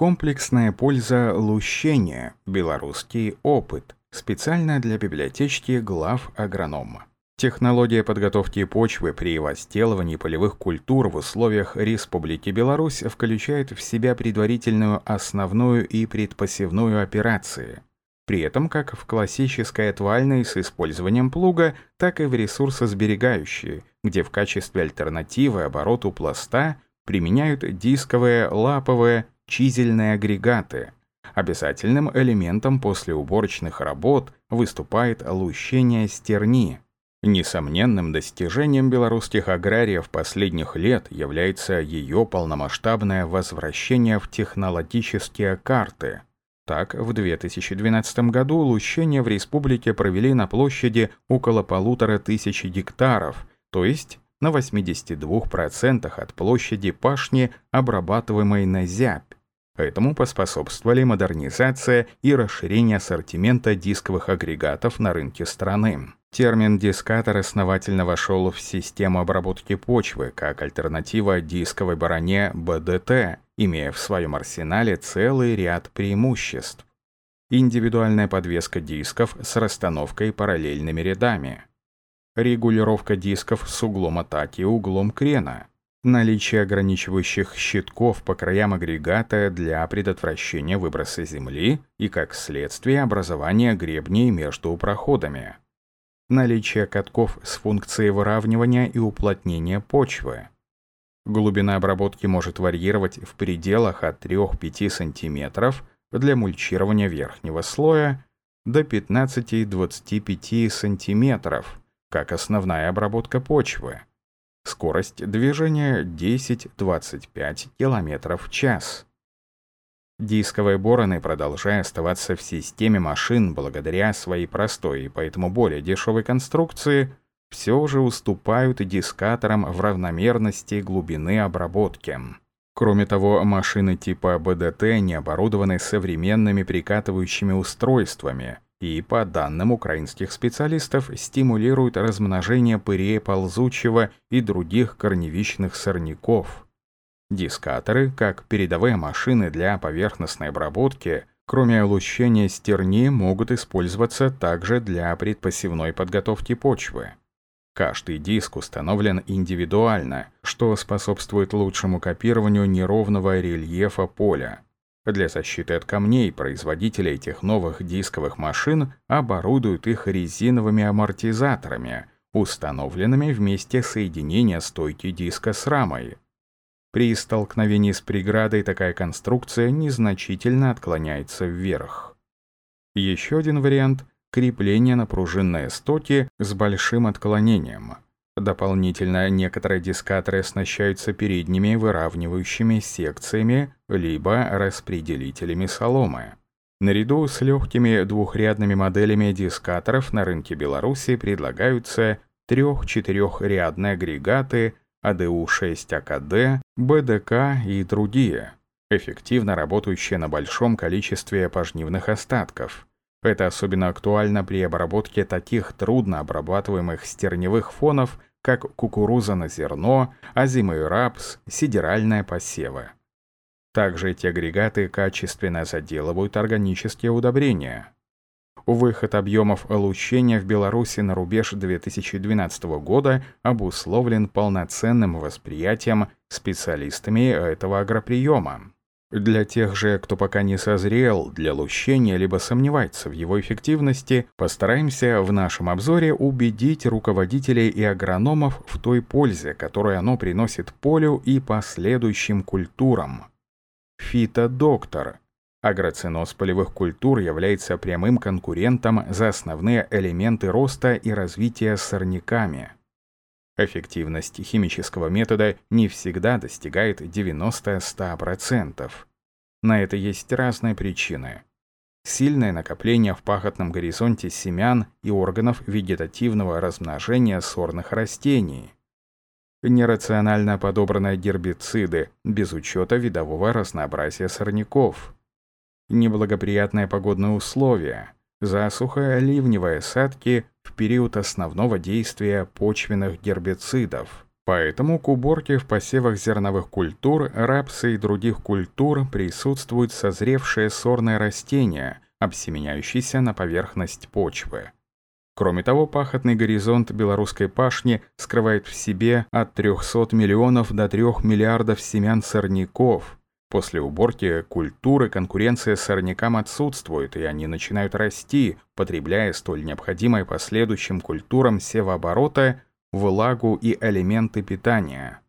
Комплексная польза лущения. Белорусский опыт. Специально для библиотечки глав агронома. Технология подготовки почвы при возделывании полевых культур в условиях Республики Беларусь включает в себя предварительную основную и предпосевную операции. При этом как в классической отвальной с использованием плуга, так и в ресурсосберегающей, где в качестве альтернативы обороту пласта применяют дисковые, лаповые, чизельные агрегаты. Обязательным элементом после уборочных работ выступает лущение стерни – Несомненным достижением белорусских аграриев последних лет является ее полномасштабное возвращение в технологические карты. Так, в 2012 году лущение в республике провели на площади около полутора тысячи гектаров, то есть на 82% от площади пашни, обрабатываемой на зябь. Этому поспособствовали модернизация и расширение ассортимента дисковых агрегатов на рынке страны. Термин «дискатор» основательно вошел в систему обработки почвы как альтернатива дисковой бароне БДТ, имея в своем арсенале целый ряд преимуществ. Индивидуальная подвеска дисков с расстановкой параллельными рядами. Регулировка дисков с углом атаки и углом крена – наличие ограничивающих щитков по краям агрегата для предотвращения выброса земли и, как следствие, образования гребней между проходами, наличие катков с функцией выравнивания и уплотнения почвы. Глубина обработки может варьировать в пределах от 3-5 см для мульчирования верхнего слоя до 15-25 см, как основная обработка почвы Скорость движения 10-25 км в час. Дисковые бороны, продолжая оставаться в системе машин благодаря своей простой и поэтому более дешевой конструкции, все же уступают дискаторам в равномерности глубины обработки. Кроме того, машины типа БДТ не оборудованы современными прикатывающими устройствами – и, по данным украинских специалистов, стимулирует размножение пырея ползучего и других корневищных сорняков. Дискаторы, как передовые машины для поверхностной обработки, кроме лущения стерни, могут использоваться также для предпосевной подготовки почвы. Каждый диск установлен индивидуально, что способствует лучшему копированию неровного рельефа поля. Для защиты от камней производители этих новых дисковых машин оборудуют их резиновыми амортизаторами, установленными вместе соединения стойки диска с рамой. При столкновении с преградой такая конструкция незначительно отклоняется вверх. Еще один вариант — крепление на пружинные стоки с большим отклонением — Дополнительно некоторые дискаторы оснащаются передними выравнивающими секциями либо распределителями соломы. Наряду с легкими двухрядными моделями дискаторов на рынке Беларуси предлагаются трех-четырехрядные агрегаты АДУ-6АКД, БДК и другие, эффективно работающие на большом количестве пожнивных остатков. Это особенно актуально при обработке таких трудно обрабатываемых стерневых фонов, как кукуруза на зерно, озимый рапс, сидеральные посевы. Также эти агрегаты качественно заделывают органические удобрения. Выход объемов лучения в Беларуси на рубеж 2012 года обусловлен полноценным восприятием специалистами этого агроприема. Для тех же, кто пока не созрел для лущения либо сомневается в его эффективности, постараемся в нашем обзоре убедить руководителей и агрономов в той пользе, которую оно приносит полю и последующим культурам. Фитодоктор. Агроциноз полевых культур является прямым конкурентом за основные элементы роста и развития сорняками. Эффективность химического метода не всегда достигает 90-100%. На это есть разные причины. Сильное накопление в пахотном горизонте семян и органов вегетативного размножения сорных растений. Нерационально подобранные гербициды без учета видового разнообразия сорняков. Неблагоприятные погодные условия – засуха, ливневые осадки в период основного действия почвенных гербицидов. Поэтому к уборке в посевах зерновых культур, рапса и других культур присутствует созревшее сорное растение, обсеменяющееся на поверхность почвы. Кроме того, пахотный горизонт белорусской пашни скрывает в себе от 300 миллионов до 3 миллиардов семян сорняков. После уборки культуры конкуренция с сорнякам отсутствует, и они начинают расти, потребляя столь необходимые последующим культурам севооборота влагу и элементы питания.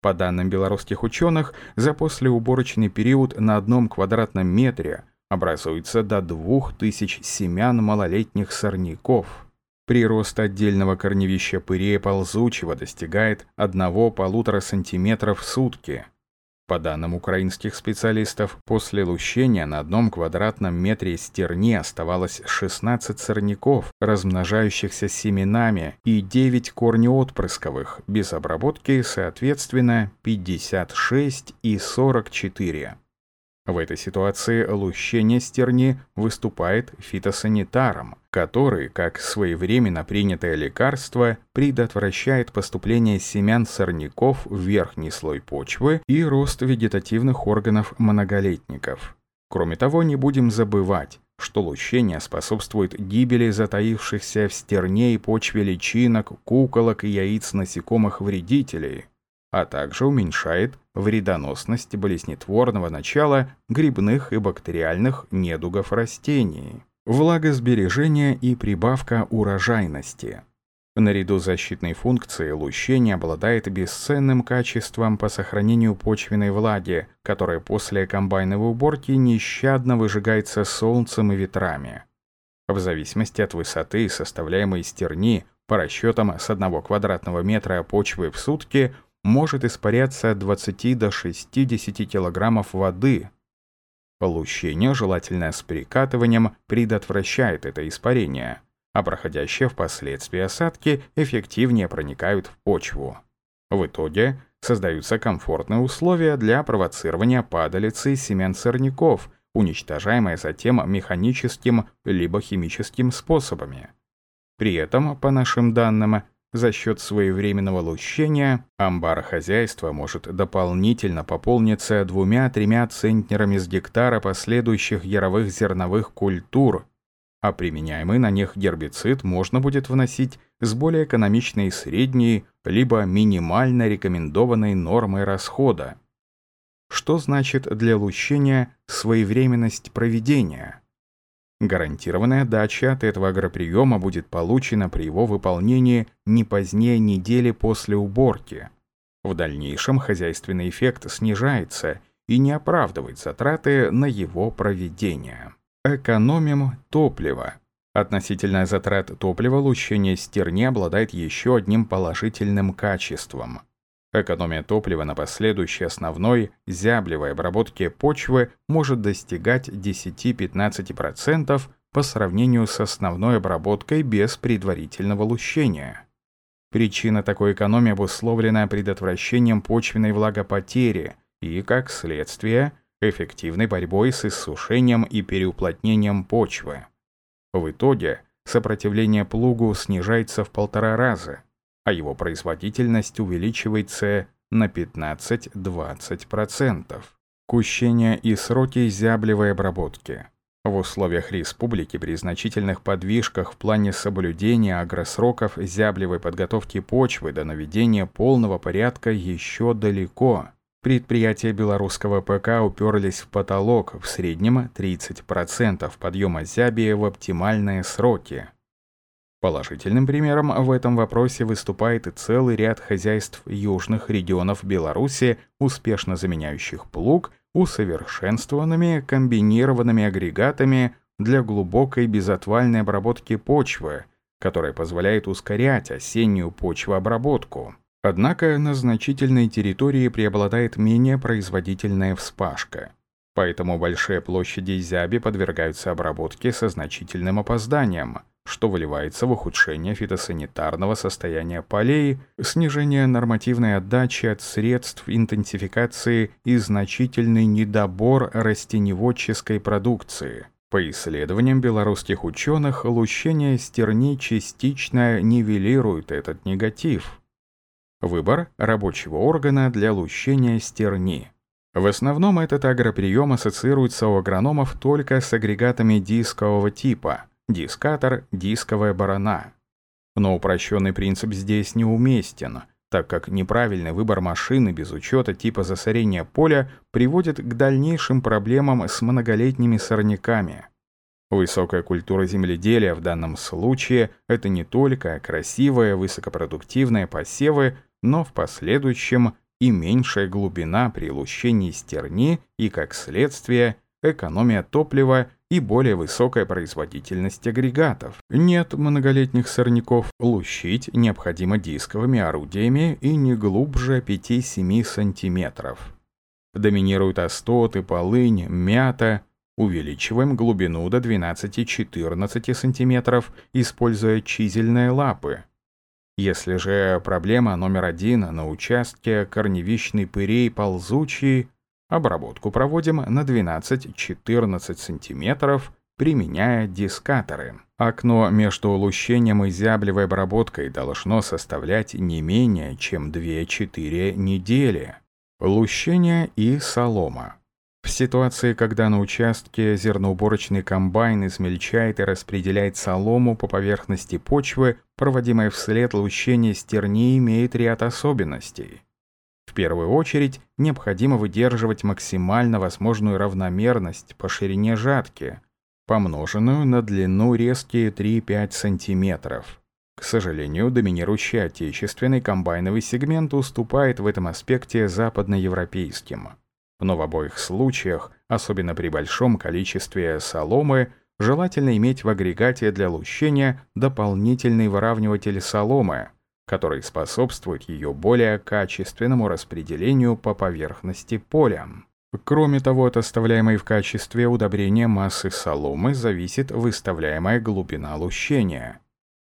По данным белорусских ученых, за послеуборочный период на одном квадратном метре образуется до 2000 семян малолетних сорняков. Прирост отдельного корневища пырея ползучего достигает 1-1,5 см в сутки – по данным украинских специалистов, после лущения на одном квадратном метре стерни оставалось 16 сорняков, размножающихся семенами, и 9 корнеотпрысковых, без обработки, соответственно, 56 и 44. В этой ситуации лущение стерни выступает фитосанитаром, который, как своевременно принятое лекарство, предотвращает поступление семян сорняков в верхний слой почвы и рост вегетативных органов многолетников. Кроме того, не будем забывать, что лущение способствует гибели затаившихся в стерне и почве личинок, куколок и яиц насекомых вредителей, а также уменьшает вредоносность болезнетворного начала грибных и бактериальных недугов растений, влагосбережение и прибавка урожайности. Наряду с защитной функцией лущение обладает бесценным качеством по сохранению почвенной влаги, которая после комбайновой уборки нещадно выжигается солнцем и ветрами. В зависимости от высоты составляемой стерни, по расчетам с 1 квадратного метра почвы в сутки – может испаряться от 20 до 60 килограммов воды. Получение, желательно с перекатыванием, предотвращает это испарение, а проходящие впоследствии осадки эффективнее проникают в почву. В итоге создаются комфортные условия для провоцирования падалицы семян сорняков, уничтожаемые затем механическим либо химическим способами. При этом, по нашим данным, за счет своевременного лущения амбар хозяйства может дополнительно пополниться двумя-тремя центнерами с гектара последующих яровых зерновых культур, а применяемый на них гербицид можно будет вносить с более экономичной средней либо минимально рекомендованной нормой расхода. Что значит для лущения своевременность проведения? Гарантированная дача от этого агроприема будет получена при его выполнении не позднее недели после уборки. В дальнейшем хозяйственный эффект снижается и не оправдывает затраты на его проведение. Экономим топливо. Относительная затрат топлива лущение стерни обладает еще одним положительным качеством. Экономия топлива на последующей основной зяблевой обработке почвы может достигать 10-15% по сравнению с основной обработкой без предварительного лущения. Причина такой экономии обусловлена предотвращением почвенной влагопотери и, как следствие, эффективной борьбой с иссушением и переуплотнением почвы. В итоге сопротивление плугу снижается в полтора раза – а его производительность увеличивается на 15-20%. Кущение и сроки зяблевой обработки. В условиях республики при значительных подвижках в плане соблюдения агросроков зяблевой подготовки почвы до наведения полного порядка еще далеко. Предприятия белорусского ПК уперлись в потолок в среднем 30% подъема зябия в оптимальные сроки. Положительным примером в этом вопросе выступает и целый ряд хозяйств южных регионов Беларуси, успешно заменяющих плуг усовершенствованными комбинированными агрегатами для глубокой безотвальной обработки почвы, которая позволяет ускорять осеннюю почвообработку. Однако на значительной территории преобладает менее производительная вспашка. Поэтому большие площади зяби подвергаются обработке со значительным опозданием – что выливается в ухудшение фитосанитарного состояния полей, снижение нормативной отдачи от средств интенсификации и значительный недобор растеневодческой продукции. По исследованиям белорусских ученых, лущение стерни частично нивелирует этот негатив. Выбор рабочего органа для лущения стерни. В основном этот агроприем ассоциируется у агрономов только с агрегатами дискового типа – дискатор, дисковая барана. Но упрощенный принцип здесь неуместен, так как неправильный выбор машины без учета типа засорения поля приводит к дальнейшим проблемам с многолетними сорняками. Высокая культура земледелия в данном случае – это не только красивые, высокопродуктивные посевы, но в последующем и меньшая глубина при лущении стерни и, как следствие, экономия топлива и более высокая производительность агрегатов. Нет многолетних сорняков, лущить необходимо дисковыми орудиями и не глубже 5-7 см. Доминируют остоты, полынь, мята. Увеличиваем глубину до 12-14 см, используя чизельные лапы. Если же проблема номер один на участке корневищный пырей ползучий, обработку проводим на 12-14 см, применяя дискаторы. Окно между улущением и зяблевой обработкой должно составлять не менее чем 2-4 недели. Лущение и солома. В ситуации, когда на участке зерноуборочный комбайн измельчает и распределяет солому по поверхности почвы, проводимое вслед лущение стерни имеет ряд особенностей. В первую очередь, необходимо выдерживать максимально возможную равномерность по ширине жатки, помноженную на длину резки 3-5 см. К сожалению, доминирующий отечественный комбайновый сегмент уступает в этом аспекте западноевропейским. Но в обоих случаях, особенно при большом количестве соломы, желательно иметь в агрегате для лущения дополнительный выравниватель соломы, который способствует ее более качественному распределению по поверхности поля. Кроме того, от оставляемой в качестве удобрения массы соломы зависит выставляемая глубина лущения.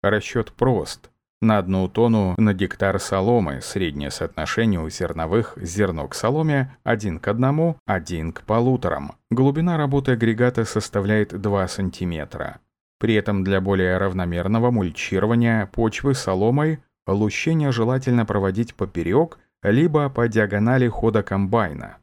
Расчет прост. На одну тонну на гектар соломы среднее соотношение у зерновых зерно к соломе 1 к 1, 1 к полуторам. Глубина работы агрегата составляет 2 см. При этом для более равномерного мульчирования почвы соломой лущение желательно проводить поперек либо по диагонали хода комбайна.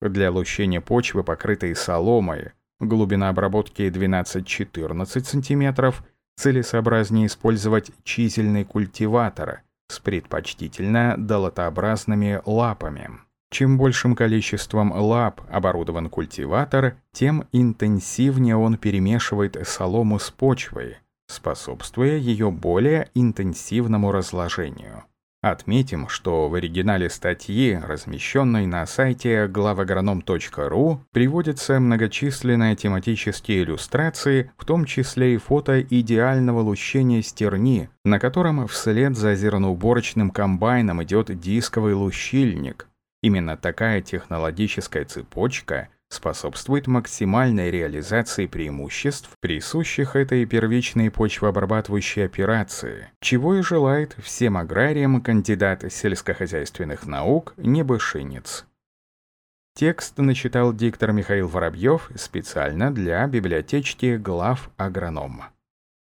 Для лущения почвы, покрытой соломой, глубина обработки 12-14 см целесообразнее использовать чизельный культиватор с предпочтительно долотообразными лапами. Чем большим количеством лап оборудован культиватор, тем интенсивнее он перемешивает солому с почвой, способствуя ее более интенсивному разложению. Отметим, что в оригинале статьи, размещенной на сайте главагроном.ру, приводятся многочисленные тематические иллюстрации, в том числе и фото идеального лущения стерни, на котором вслед за зерноуборочным комбайном идет дисковый лущильник. Именно такая технологическая цепочка способствует максимальной реализации преимуществ, присущих этой первичной почвообрабатывающей операции, чего и желает всем аграриям кандидат сельскохозяйственных наук Небышинец. Текст начитал диктор Михаил Воробьев специально для библиотечки глав агронома.